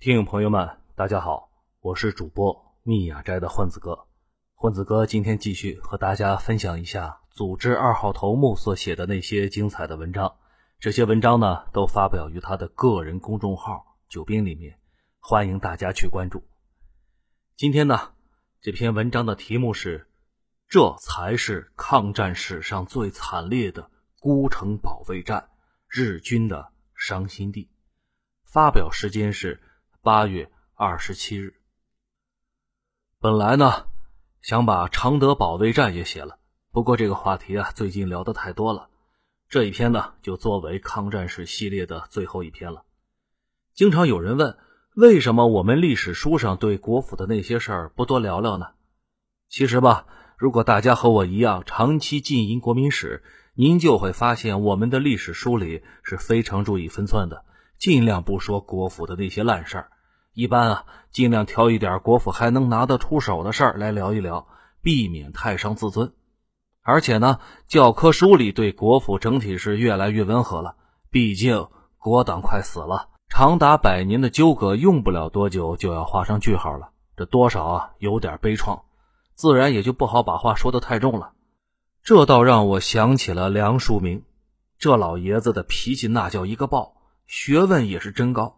听友朋友们，大家好，我是主播密雅斋的混子哥。混子哥今天继续和大家分享一下组织二号头目所写的那些精彩的文章。这些文章呢，都发表于他的个人公众号“九兵”里面，欢迎大家去关注。今天呢，这篇文章的题目是“这才是抗战史上最惨烈的孤城保卫战，日军的伤心地”。发表时间是。八月二十七日，本来呢想把常德保卫战也写了，不过这个话题啊最近聊的太多了，这一篇呢就作为抗战史系列的最后一篇了。经常有人问，为什么我们历史书上对国府的那些事儿不多聊聊呢？其实吧，如果大家和我一样长期浸淫国民史，您就会发现我们的历史书里是非常注意分寸的。尽量不说国府的那些烂事儿，一般啊，尽量挑一点国府还能拿得出手的事儿来聊一聊，避免太伤自尊。而且呢，教科书里对国府整体是越来越温和了。毕竟国党快死了，长达百年的纠葛用不了多久就要画上句号了，这多少啊有点悲怆，自然也就不好把话说得太重了。这倒让我想起了梁漱溟，这老爷子的脾气那叫一个暴。学问也是真高，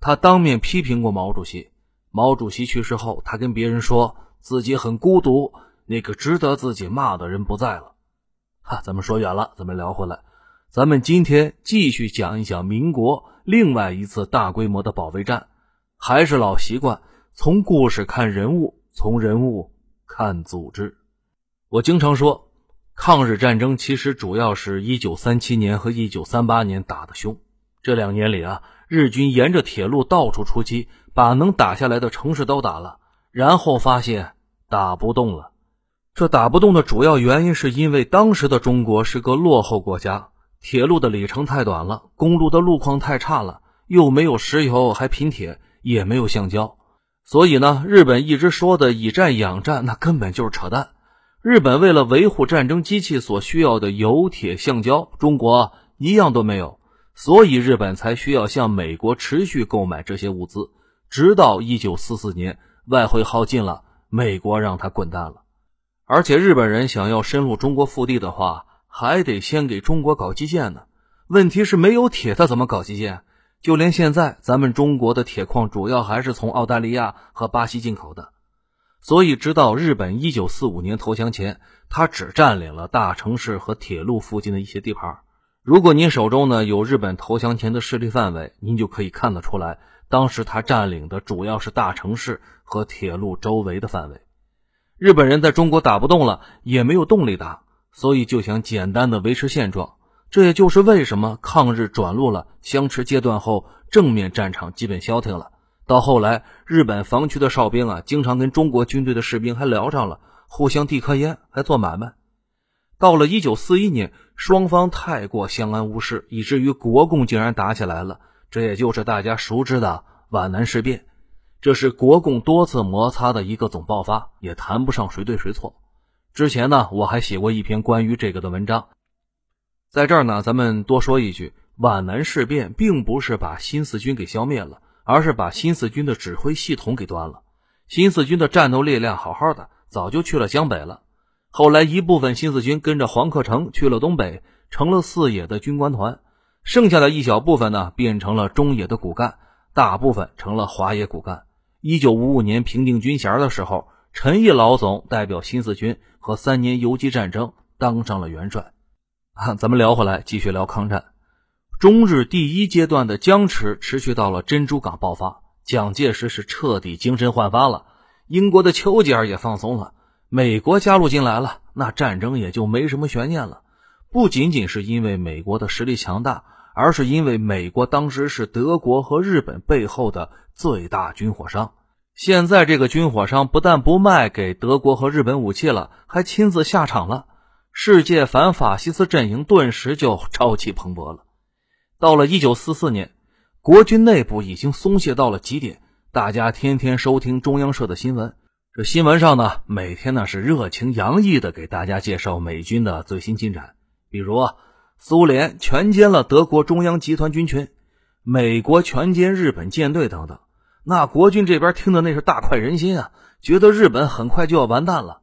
他当面批评过毛主席。毛主席去世后，他跟别人说自己很孤独，那个值得自己骂的人不在了。哈，咱们说远了，咱们聊回来。咱们今天继续讲一讲民国另外一次大规模的保卫战，还是老习惯，从故事看人物，从人物看组织。我经常说，抗日战争其实主要是一九三七年和一九三八年打的凶。这两年里啊，日军沿着铁路到处出击，把能打下来的城市都打了，然后发现打不动了。这打不动的主要原因是因为当时的中国是个落后国家，铁路的里程太短了，公路的路况太差了，又没有石油，还贫铁，也没有橡胶，所以呢，日本一直说的以战养战，那根本就是扯淡。日本为了维护战争机器所需要的油、铁、橡胶，中国一样都没有。所以日本才需要向美国持续购买这些物资，直到一九四四年外汇耗尽了，美国让他滚蛋了。而且日本人想要深入中国腹地的话，还得先给中国搞基建呢。问题是没有铁，他怎么搞基建？就连现在咱们中国的铁矿主要还是从澳大利亚和巴西进口的。所以直到日本一九四五年投降前，他只占领了大城市和铁路附近的一些地盘。如果您手中呢有日本投降前的势力范围，您就可以看得出来，当时他占领的主要是大城市和铁路周围的范围。日本人在中国打不动了，也没有动力打，所以就想简单的维持现状。这也就是为什么抗日转入了相持阶段后，正面战场基本消停了。到后来，日本防区的哨兵啊，经常跟中国军队的士兵还聊上了，互相递颗烟，还做买卖。到了一九四一年，双方太过相安无事，以至于国共竟然打起来了。这也就是大家熟知的皖南事变。这是国共多次摩擦的一个总爆发，也谈不上谁对谁错。之前呢，我还写过一篇关于这个的文章。在这儿呢，咱们多说一句：皖南事变并不是把新四军给消灭了，而是把新四军的指挥系统给端了。新四军的战斗力量好好的，早就去了江北了。后来，一部分新四军跟着黄克诚去了东北，成了四野的军官团；剩下的一小部分呢，变成了中野的骨干，大部分成了华野骨干。一九五五年平定军衔的时候，陈毅老总代表新四军和三年游击战争当上了元帅。啊，咱们聊回来，继续聊抗战。中日第一阶段的僵持持续到了珍珠港爆发，蒋介石是彻底精神焕发了，英国的丘吉尔也放松了。美国加入进来了，那战争也就没什么悬念了。不仅仅是因为美国的实力强大，而是因为美国当时是德国和日本背后的最大军火商。现在这个军火商不但不卖给德国和日本武器了，还亲自下场了。世界反法西斯阵营顿时就朝气蓬勃了。到了一九四四年，国军内部已经松懈到了极点，大家天天收听中央社的新闻。这新闻上呢，每天呢是热情洋溢的给大家介绍美军的最新进展，比如，苏联全歼了德国中央集团军群，美国全歼日本舰队等等。那国军这边听的那是大快人心啊，觉得日本很快就要完蛋了。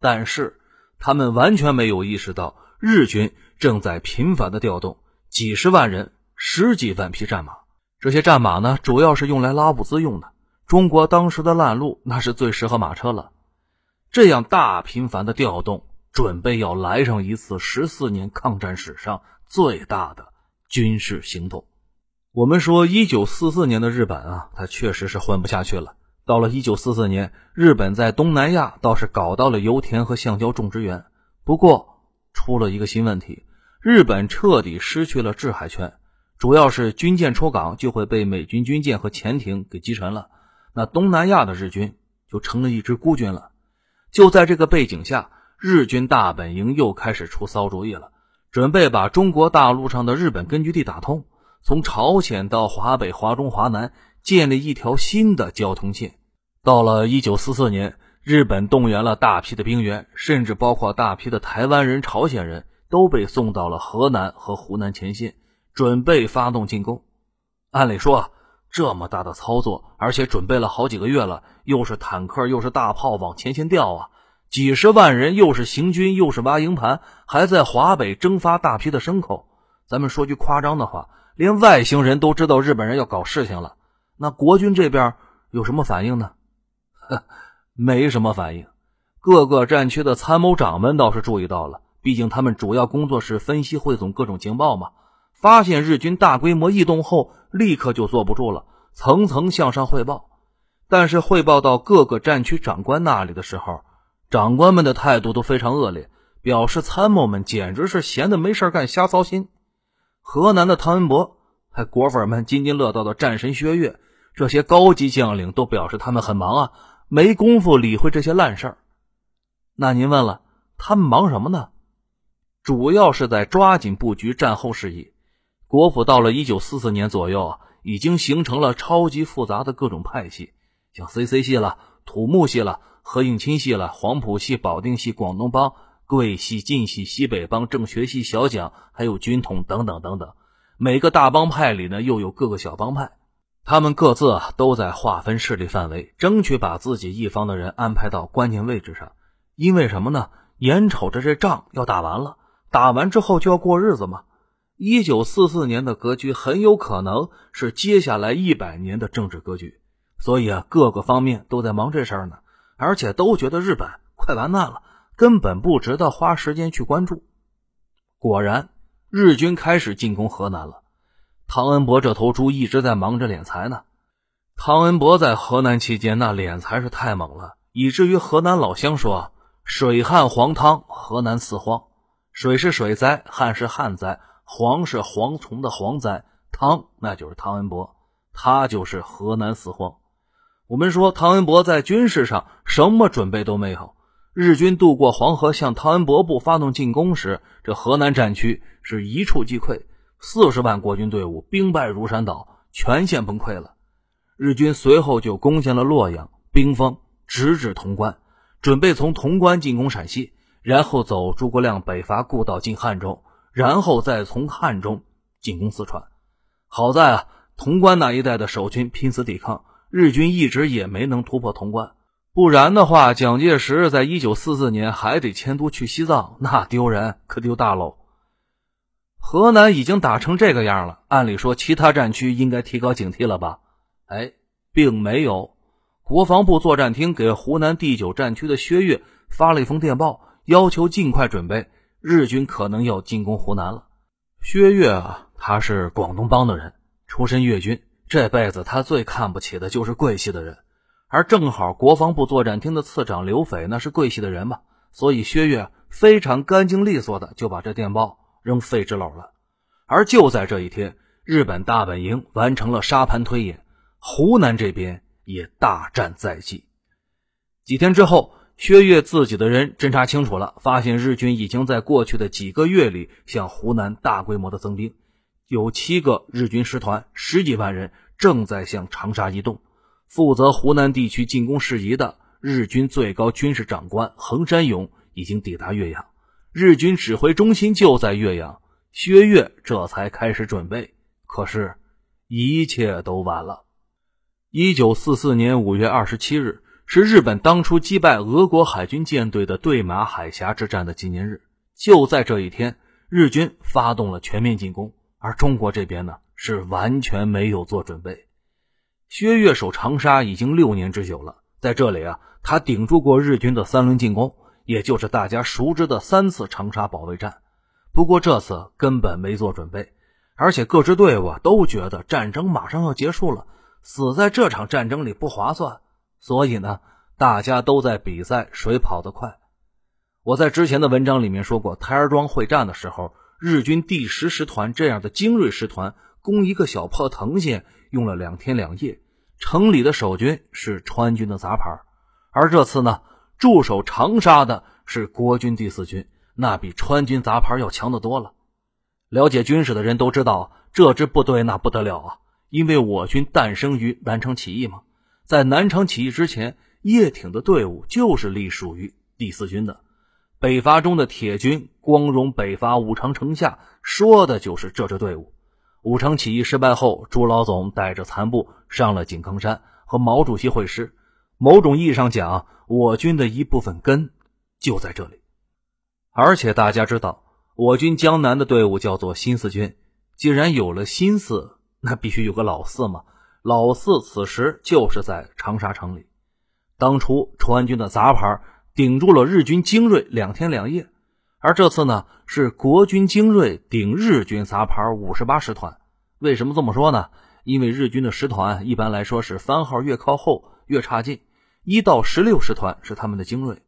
但是他们完全没有意识到，日军正在频繁的调动几十万人、十几万匹战马。这些战马呢，主要是用来拉物资用的。中国当时的烂路，那是最适合马车了。这样大频繁的调动，准备要来上一次十四年抗战史上最大的军事行动。我们说，一九四四年的日本啊，它确实是混不下去了。到了一九四四年，日本在东南亚倒是搞到了油田和橡胶种植园，不过出了一个新问题：日本彻底失去了制海权，主要是军舰出港就会被美军军舰和潜艇给击沉了。那东南亚的日军就成了一支孤军了。就在这个背景下，日军大本营又开始出骚主意了，准备把中国大陆上的日本根据地打通。从朝鲜到华北、华中、华南建立一条新的交通线。到了一九四四年，日本动员了大批的兵员，甚至包括大批的台湾人、朝鲜人都被送到了河南和湖南前线，准备发动进攻。按理说，这么大的操作，而且准备了好几个月了，又是坦克，又是大炮往前线调啊，几十万人，又是行军，又是挖营盘，还在华北征发大批的牲口。咱们说句夸张的话。连外星人都知道日本人要搞事情了，那国军这边有什么反应呢？呵 没什么反应。各个战区的参谋长们倒是注意到了，毕竟他们主要工作是分析汇总各种情报嘛。发现日军大规模异动后，立刻就坐不住了，层层向上汇报。但是汇报到各个战区长官那里的时候，长官们的态度都非常恶劣，表示参谋们简直是闲的没事干，瞎操心。河南的汤恩伯，还果粉们津津乐道的战神薛岳，这些高级将领都表示他们很忙啊，没工夫理会这些烂事儿。那您问了，他们忙什么呢？主要是在抓紧布局战后事宜。国府到了一九四四年左右，已经形成了超级复杂的各种派系，像 CC 系了、土木系了、何应钦系了、黄埔系、保定系、广东帮。桂系、晋系、西北帮、政学系、小蒋，还有军统等等等等，每个大帮派里呢，又有各个小帮派，他们各自啊都在划分势力范围，争取把自己一方的人安排到关键位置上。因为什么呢？眼瞅着这仗要打完了，打完之后就要过日子嘛。一九四四年的格局很有可能是接下来一百年的政治格局，所以啊，各个方面都在忙这事儿呢，而且都觉得日本快完蛋了。根本不值得花时间去关注。果然，日军开始进攻河南了。汤恩伯这头猪一直在忙着敛财呢。汤恩伯在河南期间，那敛财是太猛了，以至于河南老乡说：“水旱黄汤，河南四荒。水是水灾，旱是旱灾，蝗是蝗虫的蝗灾，汤那就是汤恩伯，他就是河南四荒。”我们说，汤恩伯在军事上什么准备都没有。日军渡过黄河向汤恩伯部发动进攻时，这河南战区是一触即溃，四十万国军队伍兵败如山倒，全线崩溃了。日军随后就攻陷了洛阳，兵锋直指潼关，准备从潼关进攻陕西，然后走诸葛亮北伐故道进汉中，然后再从汉中进攻四川。好在啊，潼关那一带的守军拼死抵抗，日军一直也没能突破潼关。不然的话，蒋介石在一九四四年还得迁都去西藏，那丢人可丢大喽。河南已经打成这个样了，按理说其他战区应该提高警惕了吧？哎，并没有。国防部作战厅给湖南第九战区的薛岳发了一封电报，要求尽快准备，日军可能要进攻湖南了。薛岳啊，他是广东帮的人，出身粤军，这辈子他最看不起的就是桂系的人。而正好国防部作战厅的次长刘斐那是桂系的人嘛，所以薛岳非常干净利索的就把这电报扔废纸篓了。而就在这一天，日本大本营完成了沙盘推演，湖南这边也大战在即。几天之后，薛岳自己的人侦查清楚了，发现日军已经在过去的几个月里向湖南大规模的增兵，有七个日军师团，十几万人正在向长沙移动。负责湖南地区进攻事宜的日军最高军事长官横山勇已经抵达岳阳，日军指挥中心就在岳阳，薛岳这才开始准备。可是，一切都晚了。一九四四年五月二十七日是日本当初击败俄国海军舰队的对马海峡之战的纪念日。就在这一天，日军发动了全面进攻，而中国这边呢是完全没有做准备。薛岳守长沙已经六年之久了，在这里啊，他顶住过日军的三轮进攻，也就是大家熟知的三次长沙保卫战。不过这次根本没做准备，而且各支队伍啊都觉得战争马上要结束了。死在这场战争里不划算，所以呢，大家都在比赛谁跑得快。我在之前的文章里面说过，台儿庄会战的时候，日军第十师团这样的精锐师团攻一个小破藤县用了两天两夜，城里的守军是川军的杂牌，而这次呢，驻守长沙的是国军第四军，那比川军杂牌要强得多了。了解军事的人都知道，这支部队那不得了啊。因为我军诞生于南昌起义嘛，在南昌起义之前，叶挺的队伍就是隶属于第四军的。北伐中的铁军光荣北伐武昌城下，说的就是这支队伍。武昌起义失败后，朱老总带着残部上了井冈山和毛主席会师。某种意义上讲，我军的一部分根就在这里。而且大家知道，我军江南的队伍叫做新四军。既然有了新四，那必须有个老四嘛，老四此时就是在长沙城里。当初川军的杂牌顶住了日军精锐两天两夜，而这次呢是国军精锐顶日军杂牌五十八师团。为什么这么说呢？因为日军的师团一般来说是番号越靠后越差劲，一到十六师团是他们的精锐。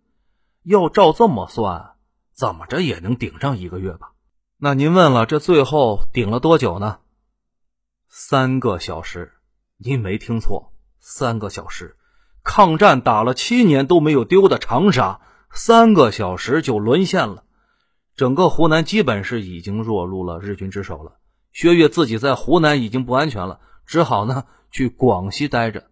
要照这么算，怎么着也能顶上一个月吧？那您问了，这最后顶了多久呢？三个小时，您没听错，三个小时。抗战打了七年都没有丢的长沙，三个小时就沦陷了。整个湖南基本是已经落入了日军之手了。薛岳自己在湖南已经不安全了，只好呢去广西待着。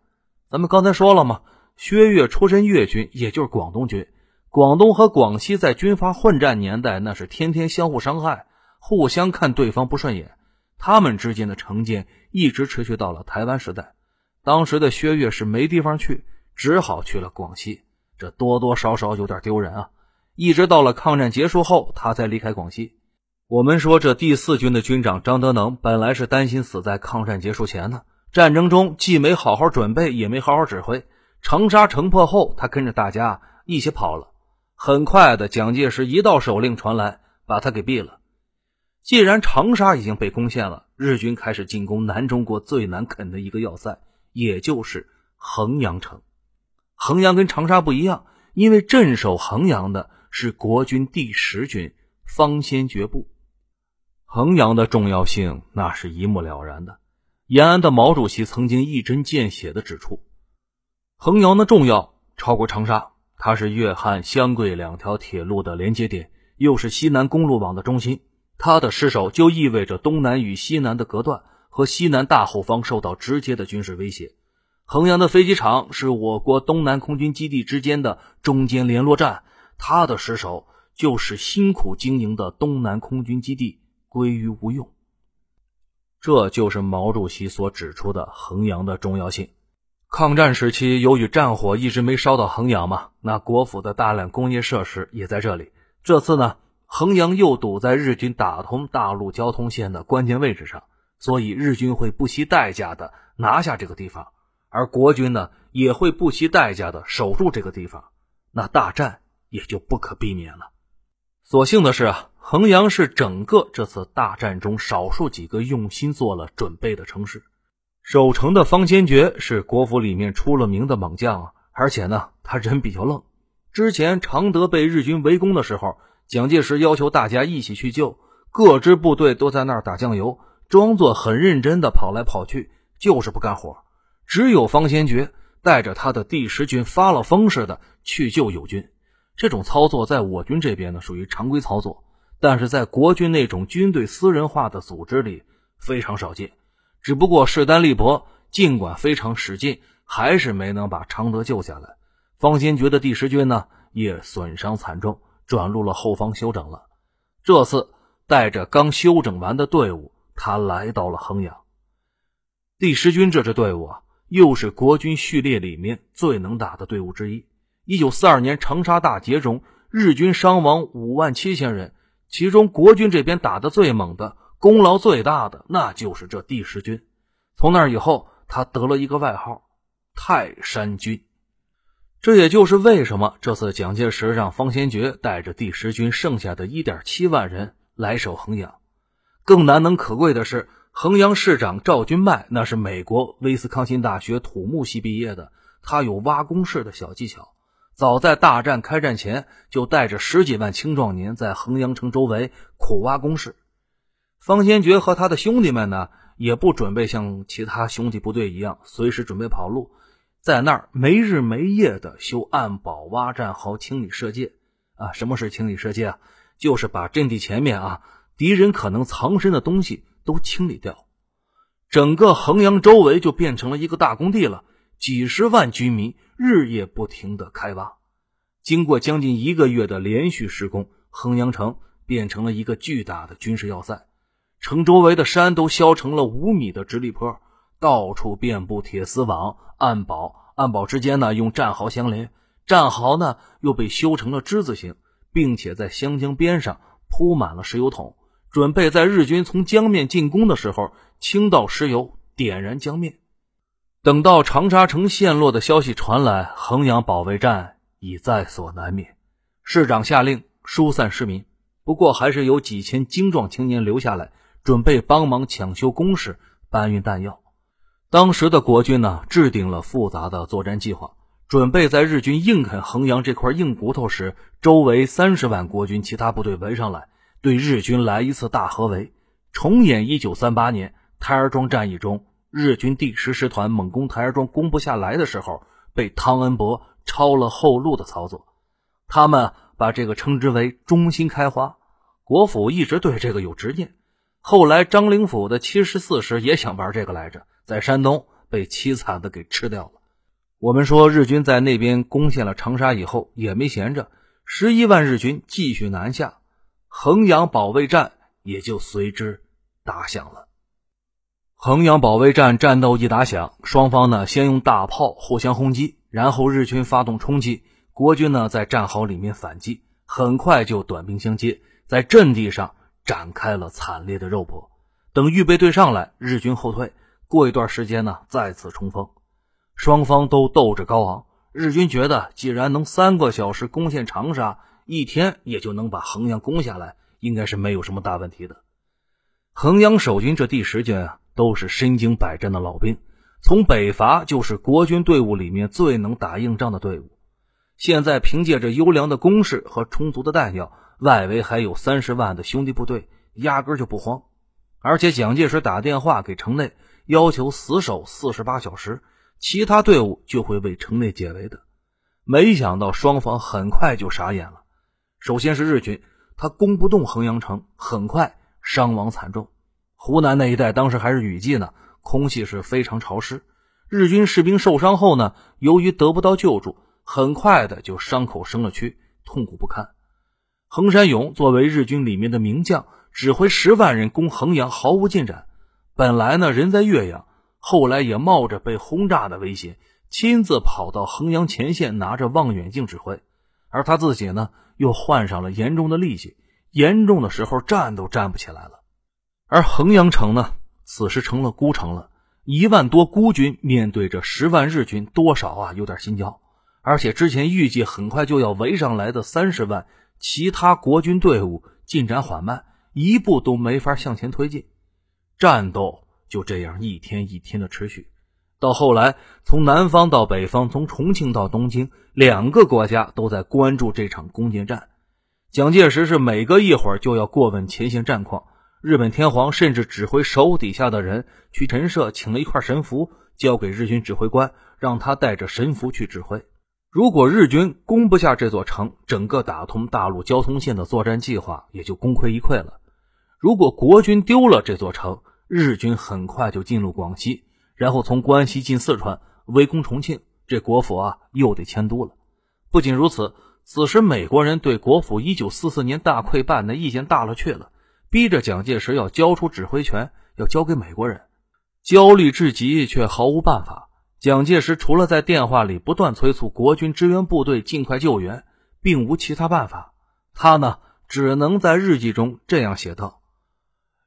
咱们刚才说了嘛，薛岳出身粤军，也就是广东军。广东和广西在军阀混战年代，那是天天相互伤害，互相看对方不顺眼。他们之间的成见一直持续到了台湾时代。当时的薛岳是没地方去，只好去了广西。这多多少少有点丢人啊！一直到了抗战结束后，他才离开广西。我们说，这第四军的军长张德能本来是担心死在抗战结束前呢。战争中既没好好准备，也没好好指挥。长沙城破后，他跟着大家一起跑了。很快的，蒋介石一道手令传来，把他给毙了。既然长沙已经被攻陷了，日军开始进攻南中国最难啃的一个要塞，也就是衡阳城。衡阳跟长沙不一样，因为镇守衡阳的是国军第十军方先觉部。衡阳的重要性那是一目了然的。延安的毛主席曾经一针见血地指出，衡阳的重要超过长沙，它是粤汉湘桂两条铁路的连接点，又是西南公路网的中心。他的失守就意味着东南与西南的隔断和西南大后方受到直接的军事威胁。衡阳的飞机场是我国东南空军基地之间的中间联络站，他的失守就使辛苦经营的东南空军基地归于无用。这就是毛主席所指出的衡阳的重要性。抗战时期，由于战火一直没烧到衡阳嘛，那国府的大量工业设施也在这里。这次呢？衡阳又堵在日军打通大陆交通线的关键位置上，所以日军会不惜代价的拿下这个地方，而国军呢也会不惜代价的守住这个地方，那大战也就不可避免了。所幸的是啊，衡阳是整个这次大战中少数几个用心做了准备的城市。守城的方先觉是国府里面出了名的猛将啊，而且呢他人比较愣。之前常德被日军围攻的时候。蒋介石要求大家一起去救，各支部队都在那儿打酱油，装作很认真的跑来跑去，就是不干活。只有方先觉带着他的第十军发了疯似的去救友军。这种操作在我军这边呢属于常规操作，但是在国军那种军队私人化的组织里非常少见。只不过势单力薄，尽管非常使劲，还是没能把常德救下来。方先觉的第十军呢也损伤惨重。转入了后方休整了。这次带着刚休整完的队伍，他来到了衡阳。第十军这支队伍啊，又是国军序列里面最能打的队伍之一。一九四二年长沙大捷中，日军伤亡五万七千人，其中国军这边打的最猛的、功劳最大的，那就是这第十军。从那以后，他得了一个外号——泰山军。这也就是为什么这次蒋介石让方先觉带着第十军剩下的一点七万人来守衡阳。更难能可贵的是。衡阳市长赵君迈，那是美国威斯康辛大学土木系毕业的，他有挖工事的小技巧。早在大战开战前，就带着十几万青壮年在衡阳城周围苦挖工事。方先觉和他的兄弟们呢，也不准备像其他兄弟部队一样随时准备跑路，在那儿没日没夜的修暗堡、挖战壕、清理射界。啊，什么是清理射界啊？就是把阵地前面啊敌人可能藏身的东西。都清理掉，整个衡阳周围就变成了一个大工地了。几十万居民日夜不停的开挖，经过将近一个月的连续施工，衡阳城变成了一个巨大的军事要塞。城周围的山都削成了五米的直立坡，到处遍布铁丝网、暗堡，暗堡之间呢用战壕相连，战壕呢又被修成了之字形，并且在湘江边上铺满了石油桶。准备在日军从江面进攻的时候倾倒石油，点燃江面。等到长沙城陷落的消息传来，衡阳保卫战已在所难免。市长下令疏散市民，不过还是有几千精壮青年留下来，准备帮忙抢修工事、搬运弹药。当时的国军呢，制定了复杂的作战计划，准备在日军硬啃衡阳这块硬骨头时，周围三十万国军其他部队围上来。对日军来一次大合围，重演一九三八年台儿庄战役中日军第十师团猛攻台儿庄攻不下来的时候，被汤恩伯抄了后路的操作。他们把这个称之为“中心开花”。国府一直对这个有执念。后来张灵甫的七十四师也想玩这个来着，在山东被凄惨的给吃掉了。我们说日军在那边攻陷了长沙以后也没闲着，十一万日军继续南下。衡阳保卫战也就随之打响了。衡阳保卫战战斗一打响，双方呢先用大炮互相轰击，然后日军发动冲击，国军呢在战壕里面反击，很快就短兵相接，在阵地上展开了惨烈的肉搏。等预备队上来，日军后退，过一段时间呢再次冲锋，双方都斗志高昂。日军觉得，既然能三个小时攻陷长沙。一天也就能把衡阳攻下来，应该是没有什么大问题的。衡阳守军这第十军啊，都是身经百战的老兵，从北伐就是国军队伍里面最能打硬仗的队伍。现在凭借着优良的工事和充足的弹药，外围还有三十万的兄弟部队，压根就不慌。而且蒋介石打电话给城内，要求死守四十八小时，其他队伍就会为城内解围的。没想到双方很快就傻眼了。首先是日军，他攻不动衡阳城，很快伤亡惨重。湖南那一带当时还是雨季呢，空气是非常潮湿。日军士兵受伤后呢，由于得不到救助，很快的就伤口生了蛆，痛苦不堪。横山勇作为日军里面的名将，指挥十万人攻衡阳毫无进展。本来呢人在岳阳，后来也冒着被轰炸的危险，亲自跑到衡阳前线，拿着望远镜指挥。而他自己呢？又患上了严重的痢疾，严重的时候站都站不起来了。而衡阳城呢，此时成了孤城了。一万多孤军面对着十万日军，多少啊有点心焦。而且之前预计很快就要围上来的三十万其他国军队伍进展缓慢，一步都没法向前推进。战斗就这样一天一天的持续。到后来，从南方到北方，从重庆到东京，两个国家都在关注这场攻坚战。蒋介石是每隔一会儿就要过问前线战况。日本天皇甚至指挥手底下的人去陈设，请了一块神符，交给日军指挥官，让他带着神符去指挥。如果日军攻不下这座城，整个打通大陆交通线的作战计划也就功亏一篑了。如果国军丢了这座城，日军很快就进入广西。然后从关西进四川，围攻重庆，这国府啊又得迁都了。不仅如此，此时美国人对国府一九四四年大溃败的意见大了去了，逼着蒋介石要交出指挥权，要交给美国人。焦虑至极，却毫无办法。蒋介石除了在电话里不断催促国军支援部队尽快救援，并无其他办法。他呢，只能在日记中这样写道：“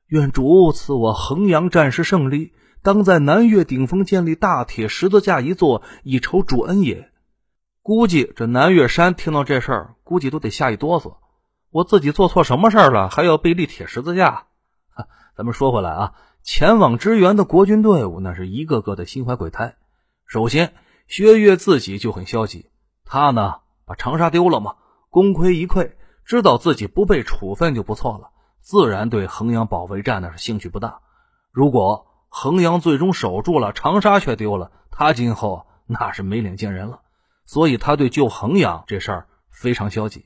愿主赐我衡阳战事胜利，当在南岳顶峰建立大铁十字架一座，以酬主恩也。”估计这南岳山听到这事儿，估计都得吓一哆嗦。我自己做错什么事儿了，还要被立铁十字架？咱们说回来啊，前往支援的国军队伍，那是一个个的心怀鬼胎。首先，薛岳自己就很消极，他呢把长沙丢了嘛，功亏一篑，知道自己不被处分就不错了，自然对衡阳保卫战那是兴趣不大。如果衡阳最终守住了，长沙却丢了，他今后那是没脸见人了。所以他对救衡阳这事儿非常消极，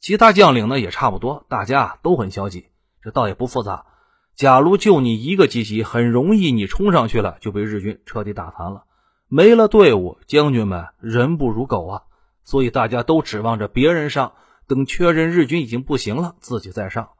其他将领呢也差不多，大家都很消极。这倒也不复杂，假如就你一个积极，很容易你冲上去了就被日军彻底打残了，没了队伍，将军们人不如狗啊！所以大家都指望着别人上，等确认日军已经不行了，自己再上。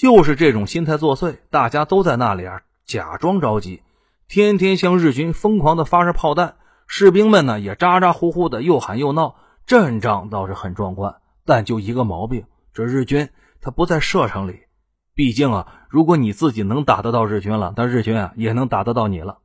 就是这种心态作祟，大家都在那里啊，假装着急，天天向日军疯狂的发射炮弹。士兵们呢也咋咋呼呼的，又喊又闹，阵仗倒是很壮观，但就一个毛病，这日军他不在射程里。毕竟啊，如果你自己能打得到日军了，那日军啊也能打得到你了。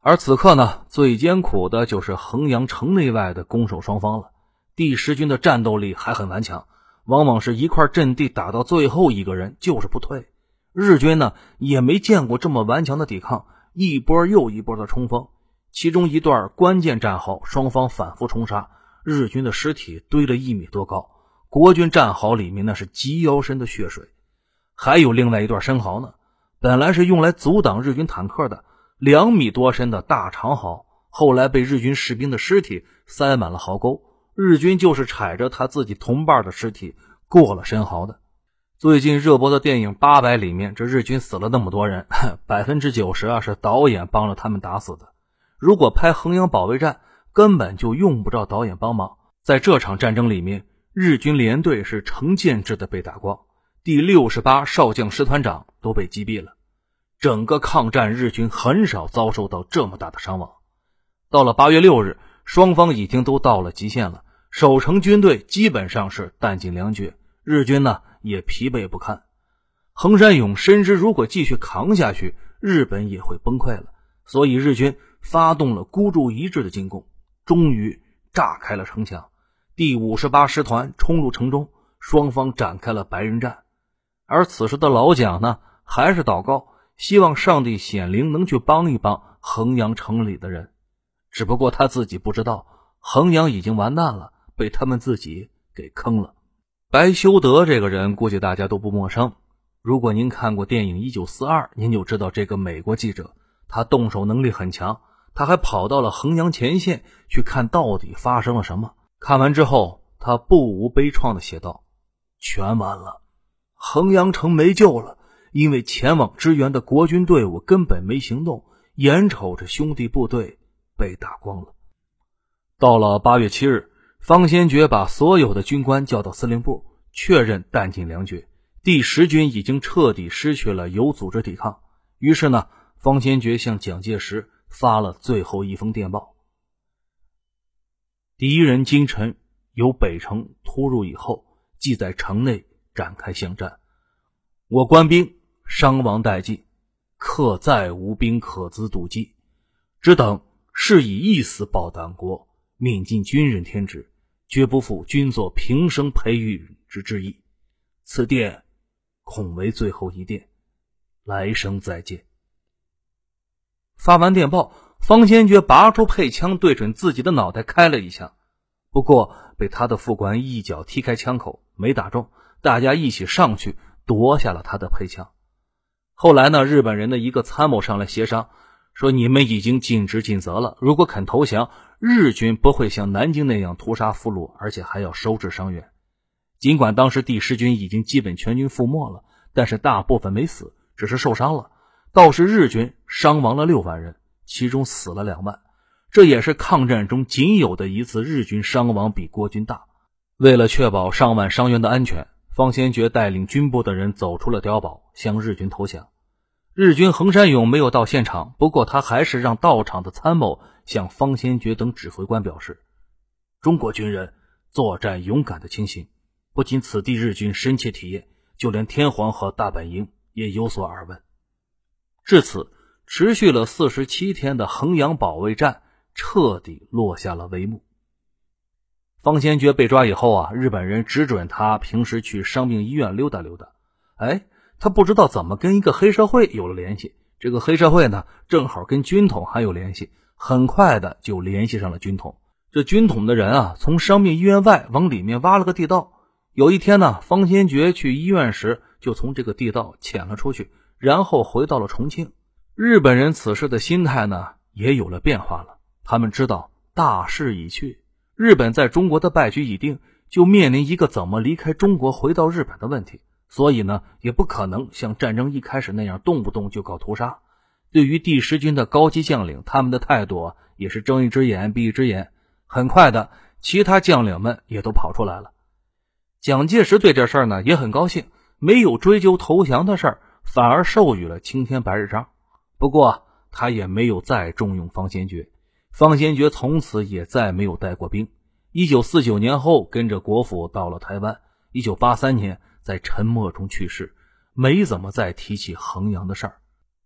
而此刻呢，最艰苦的就是衡阳城内外的攻守双方了。第十军的战斗力还很顽强，往往是一块阵地打到最后一个人就是不退。日军呢也没见过这么顽强的抵抗，一波又一波的冲锋。其中一段关键战壕，双方反复冲杀，日军的尸体堆了一米多高，国军战壕里面那是及腰深的血水。还有另外一段深壕呢，本来是用来阻挡日军坦克的，两米多深的大长壕，后来被日军士兵的尸体塞满了壕沟，日军就是踩着他自己同伴的尸体过了深壕的。最近热播的电影《八百》里面，这日军死了那么多人，百分之九十啊是导演帮着他们打死的。如果拍衡阳保卫战，根本就用不着导演帮忙。在这场战争里面，日军连队是成建制的被打光，第六十八少将师团长都被击毙了。整个抗战，日军很少遭受到这么大的伤亡。到了八月六日，双方已经都到了极限了，守城军队基本上是弹尽粮绝，日军呢也疲惫不堪。横山勇深知，如果继续扛下去，日本也会崩溃了，所以日军。发动了孤注一掷的进攻，终于炸开了城墙。第五十八师团冲入城中，双方展开了白刃战。而此时的老蒋呢，还是祷告，希望上帝显灵，能去帮一帮衡阳城里的人。只不过他自己不知道，衡阳已经完蛋了，被他们自己给坑了。白修德这个人，估计大家都不陌生。如果您看过电影《一九四二》，您就知道这个美国记者，他动手能力很强。他还跑到了衡阳前线去看到底发生了什么。看完之后，他不无悲怆地写道：“全完了，衡阳城没救了，因为前往支援的国军队伍根本没行动，眼瞅着兄弟部队被打光了。”到了八月七日，方先觉把所有的军官叫到司令部，确认弹尽粮绝，第十军已经彻底失去了有组织抵抗。于是呢，方先觉向蒋介石。发了最后一封电报。敌人今晨由北城突入以后，即在城内展开巷战，我官兵伤亡殆尽，客再无兵可资堵击，只等是以一死报党国，命尽军人天职，绝不负君作平生培育之志意。此电恐为最后一电，来生再见。发完电报，方先觉拔出配枪，对准自己的脑袋开了一枪，不过被他的副官一脚踢开枪口，没打中。大家一起上去夺下了他的配枪。后来呢，日本人的一个参谋上来协商，说你们已经尽职尽责了，如果肯投降，日军不会像南京那样屠杀俘虏，而且还要收治伤员。尽管当时第十军已经基本全军覆没了，但是大部分没死，只是受伤了。倒是日军伤亡了六万人，其中死了两万，这也是抗战中仅有的一次日军伤亡比国军大。为了确保上万伤员的安全，方先觉带领军部的人走出了碉堡，向日军投降。日军横山勇没有到现场，不过他还是让到场的参谋向方先觉等指挥官表示：“中国军人作战勇敢的情形，不仅此地日军深切体验，就连天皇和大本营也有所耳闻。”至此，持续了四十七天的衡阳保卫战彻底落下了帷幕。方先觉被抓以后啊，日本人只准他平时去伤病医院溜达溜达。哎。他不知道怎么跟一个黑社会有了联系，这个黑社会呢，正好跟军统还有联系，很快的就联系上了军统。这军统的人啊，从伤病医院外往里面挖了个地道。有一天呢，方先觉去医院时，就从这个地道潜了出去，然后回到了重庆。日本人此时的心态呢，也有了变化了。他们知道大势已去，日本在中国的败局已定，就面临一个怎么离开中国回到日本的问题。所以呢，也不可能像战争一开始那样动不动就搞屠杀。对于第十军的高级将领，他们的态度也是睁一只眼闭一只眼。很快的，其他将领们也都跑出来了。蒋介石对这事儿呢也很高兴，没有追究投降的事儿，反而授予了青天白日章。不过他也没有再重用方先觉，方先觉从此也再没有带过兵。一九四九年后，跟着国府到了台湾。一九八三年。在沉默中去世，没怎么再提起衡阳的事儿。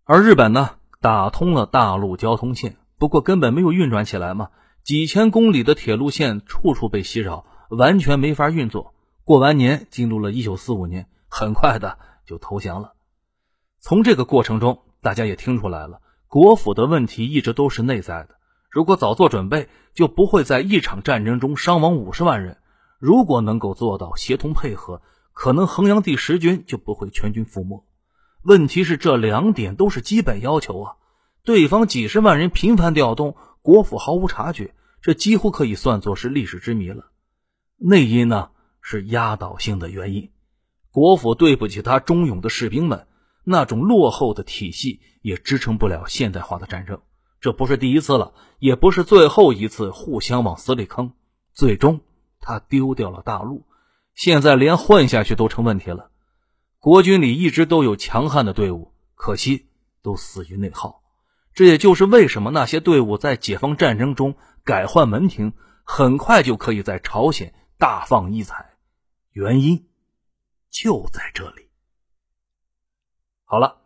而日本呢，打通了大陆交通线，不过根本没有运转起来嘛。几千公里的铁路线处处被袭扰，完全没法运作。过完年，进入了一九四五年，很快的就投降了。从这个过程中，大家也听出来了，国府的问题一直都是内在的。如果早做准备，就不会在一场战争中伤亡五十万人。如果能够做到协同配合。可能衡阳第十军就不会全军覆没。问题是这两点都是基本要求啊！对方几十万人频繁调动，国府毫无察觉，这几乎可以算作是历史之谜了。内因呢是压倒性的原因，国府对不起他忠勇的士兵们，那种落后的体系也支撑不了现代化的战争。这不是第一次了，也不是最后一次互相往死里坑。最终，他丢掉了大陆。现在连混下去都成问题了。国军里一直都有强悍的队伍，可惜都死于内耗。这也就是为什么那些队伍在解放战争中改换门庭，很快就可以在朝鲜大放异彩。原因就在这里。好了，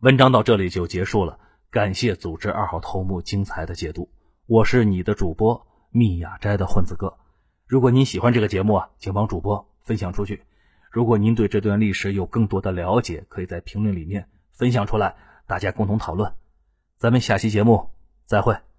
文章到这里就结束了。感谢组织二号头目精彩的解读。我是你的主播密雅斋的混子哥。如果您喜欢这个节目啊，请帮主播。分享出去。如果您对这段历史有更多的了解，可以在评论里面分享出来，大家共同讨论。咱们下期节目再会。